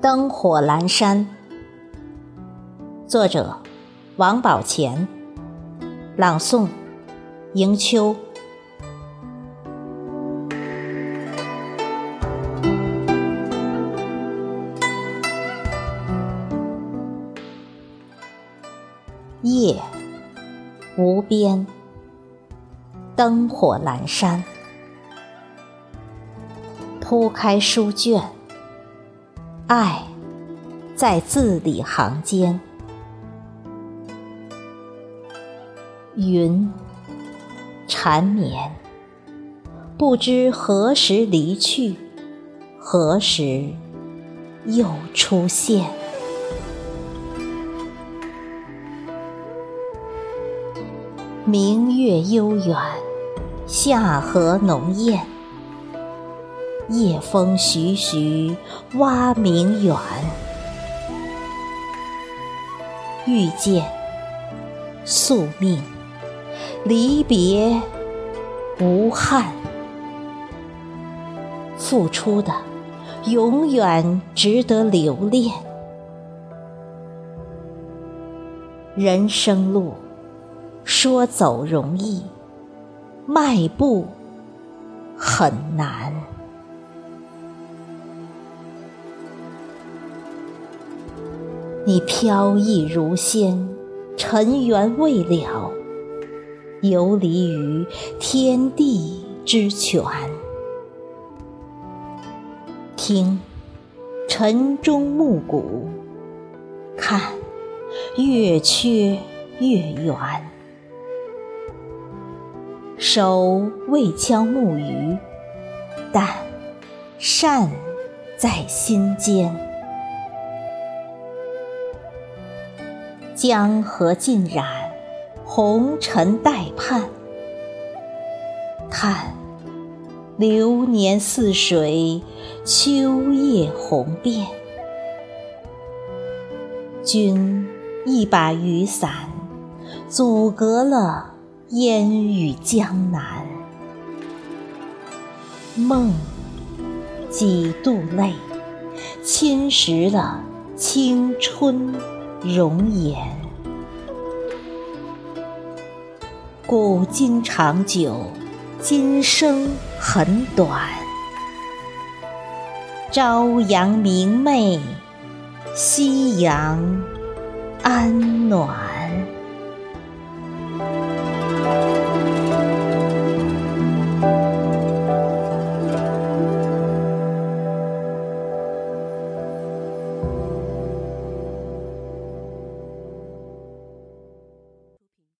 灯火阑珊，作者王宝乾，朗诵迎秋。夜无边，灯火阑珊，铺开书卷，爱在字里行间。云缠绵，不知何时离去，何时又出现。明月悠远，夏荷浓艳，夜风徐徐，蛙鸣远。遇见，宿命，离别，无憾。付出的，永远值得留恋。人生路。说走容易，迈步很难。你飘逸如仙，尘缘未了，游离于天地之泉。听晨钟暮鼓，看月缺月圆。手未敲木鱼，但善在心间。江河尽染，红尘待盼。叹流年似水，秋叶红遍。君一把雨伞，阻隔了。烟雨江南，梦几度泪，侵蚀了青春容颜。古今长久，今生很短。朝阳明媚，夕阳安暖。